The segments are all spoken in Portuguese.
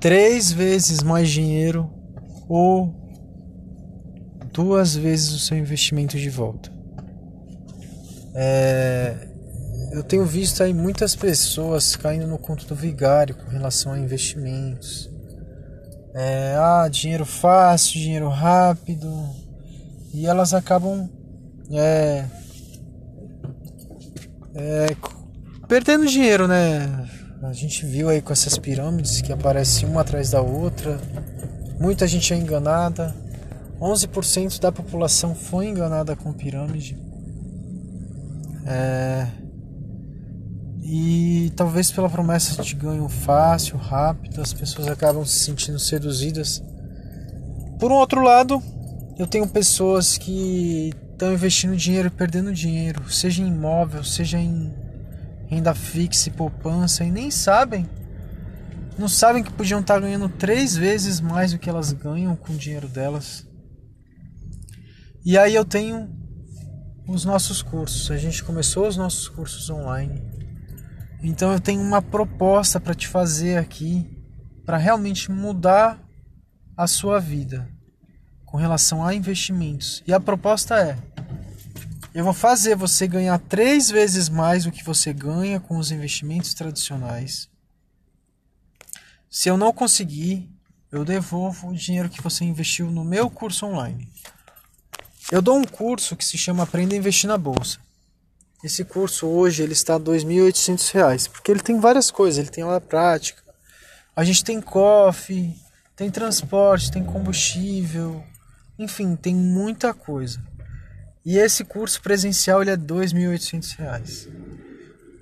três vezes mais dinheiro ou duas vezes o seu investimento de volta. É, eu tenho visto aí muitas pessoas caindo no conto do vigário com relação a investimentos. É, ah, dinheiro fácil, dinheiro rápido. E elas acabam é, é, perdendo dinheiro, né? A gente viu aí com essas pirâmides que aparecem uma atrás da outra. Muita gente é enganada. 11% da população foi enganada com pirâmide. É, e talvez pela promessa de ganho fácil, rápido, as pessoas acabam se sentindo seduzidas. Por um outro lado, eu tenho pessoas que estão investindo dinheiro e perdendo dinheiro, seja em imóvel, seja em renda fixa e poupança, e nem sabem. Não sabem que podiam estar ganhando três vezes mais do que elas ganham com o dinheiro delas. E aí eu tenho os nossos cursos. A gente começou os nossos cursos online. Então eu tenho uma proposta para te fazer aqui para realmente mudar a sua vida com relação a investimentos. E a proposta é: eu vou fazer você ganhar três vezes mais do que você ganha com os investimentos tradicionais. Se eu não conseguir, eu devolvo o dinheiro que você investiu no meu curso online. Eu dou um curso que se chama Aprenda a Investir na Bolsa. Esse curso hoje ele está R$ 2.800, porque ele tem várias coisas, ele tem aula prática. A gente tem coffee, tem transporte, tem combustível, enfim, tem muita coisa. E esse curso presencial ele é R$ 2.800.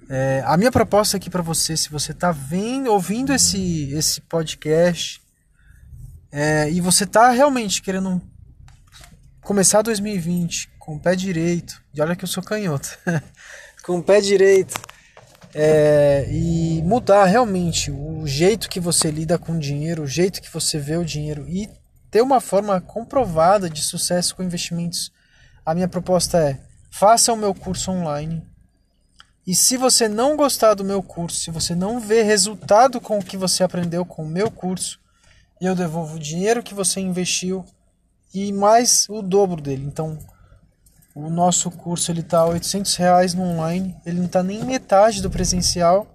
É, a minha proposta aqui para você, se você está ouvindo esse, esse podcast é, e você está realmente querendo começar 2020 com o pé direito, e olha que eu sou canhoto, com o pé direito, é, e mudar realmente o jeito que você lida com o dinheiro, o jeito que você vê o dinheiro e ter uma forma comprovada de sucesso com investimentos, a minha proposta é: faça o meu curso online. E se você não gostar do meu curso, se você não vê resultado com o que você aprendeu com o meu curso, eu devolvo o dinheiro que você investiu e mais o dobro dele. Então, o nosso curso ele tá 800 reais no online, ele não está nem metade do presencial,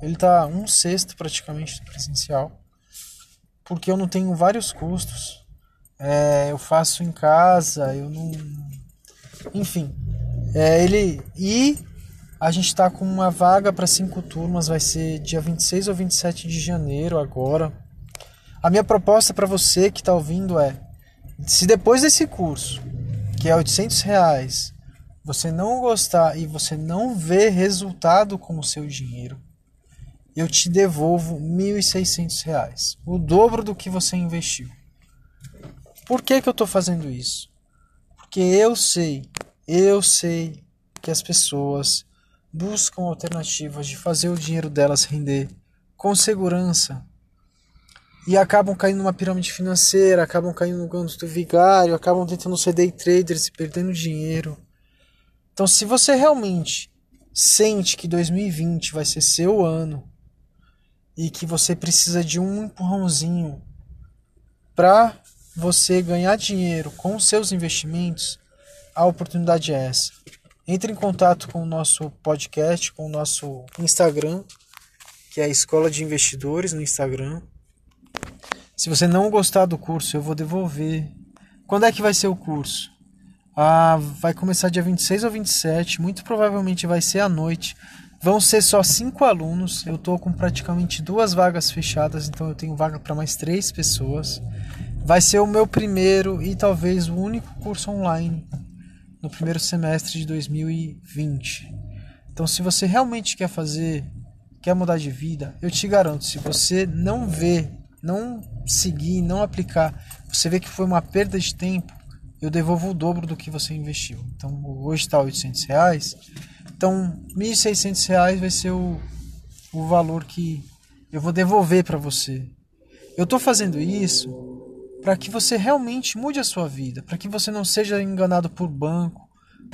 ele está um sexto praticamente do presencial, porque eu não tenho vários custos, é, eu faço em casa, eu não, enfim, é, ele e a gente está com uma vaga para cinco turmas, vai ser dia 26 ou 27 de janeiro agora. A minha proposta para você que está ouvindo é se depois desse curso, que é 800 reais, você não gostar e você não vê resultado com o seu dinheiro, eu te devolvo 1.600 reais, o dobro do que você investiu. Por que, que eu estou fazendo isso? Porque eu sei, eu sei que as pessoas buscam alternativas de fazer o dinheiro delas render com segurança, e acabam caindo numa pirâmide financeira, acabam caindo no ganho do vigário, acabam tentando ser day traders e perdendo dinheiro. Então, se você realmente sente que 2020 vai ser seu ano e que você precisa de um empurrãozinho para você ganhar dinheiro com seus investimentos, a oportunidade é essa. Entre em contato com o nosso podcast, com o nosso Instagram, que é a Escola de Investidores no Instagram. Se você não gostar do curso, eu vou devolver. Quando é que vai ser o curso? Ah, vai começar dia 26 ou 27, muito provavelmente vai ser à noite. Vão ser só cinco alunos. Eu estou com praticamente duas vagas fechadas, então eu tenho vaga para mais três pessoas. Vai ser o meu primeiro e talvez o único curso online no primeiro semestre de 2020. Então, se você realmente quer fazer, quer mudar de vida, eu te garanto, se você não vê não seguir, não aplicar, você vê que foi uma perda de tempo, eu devolvo o dobro do que você investiu. Então hoje está 800 reais, então 1.600 reais vai ser o, o valor que eu vou devolver para você. Eu estou fazendo isso para que você realmente mude a sua vida, para que você não seja enganado por banco,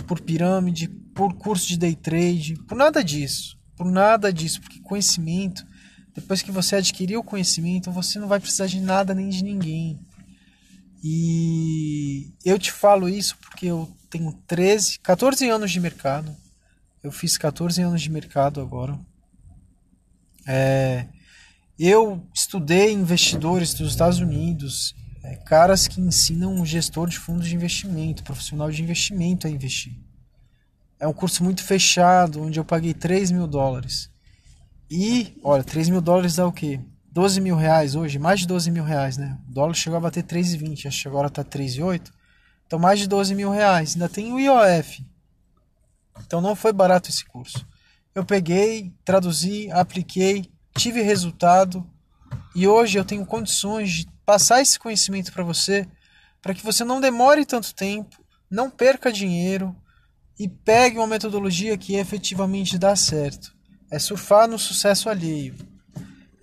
por pirâmide, por curso de day trade, por nada disso, por nada disso, porque conhecimento Depois que você adquirir o conhecimento, você não vai precisar de nada nem de ninguém. E eu te falo isso porque eu tenho 13, 14 anos de mercado. Eu fiz 14 anos de mercado agora. É, eu estudei investidores dos Estados Unidos, é, caras que ensinam um gestor de fundos de investimento, profissional de investimento a investir. É um curso muito fechado, onde eu paguei 3 mil dólares. E, olha, 3 mil dólares dá o quê? 12 mil reais hoje, mais de 12 mil reais, né? O dólar chegou a bater 3,20, acho que agora tá 3,8. Então mais de 12 mil reais. Ainda tem o IOF. Então não foi barato esse curso. Eu peguei, traduzi, apliquei, tive resultado e hoje eu tenho condições de passar esse conhecimento para você, para que você não demore tanto tempo, não perca dinheiro e pegue uma metodologia que efetivamente dá certo. É surfar no sucesso alheio.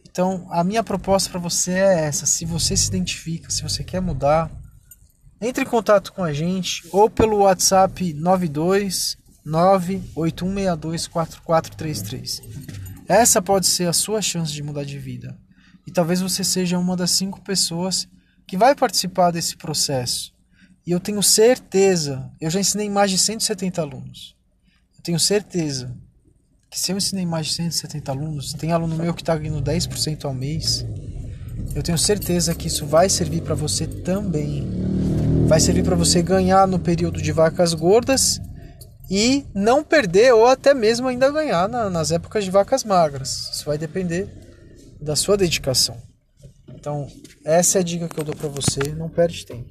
Então, a minha proposta para você é essa: se você se identifica, se você quer mudar, entre em contato com a gente ou pelo WhatsApp 92 981624433. Essa pode ser a sua chance de mudar de vida. E talvez você seja uma das cinco pessoas que vai participar desse processo. E eu tenho certeza, eu já ensinei mais de 170 alunos. Eu tenho certeza que se eu ensinei mais de 170 alunos, tem aluno meu que está ganhando 10% ao mês, eu tenho certeza que isso vai servir para você também. Vai servir para você ganhar no período de vacas gordas e não perder ou até mesmo ainda ganhar na, nas épocas de vacas magras. Isso vai depender da sua dedicação. Então, essa é a dica que eu dou para você, não perde tempo.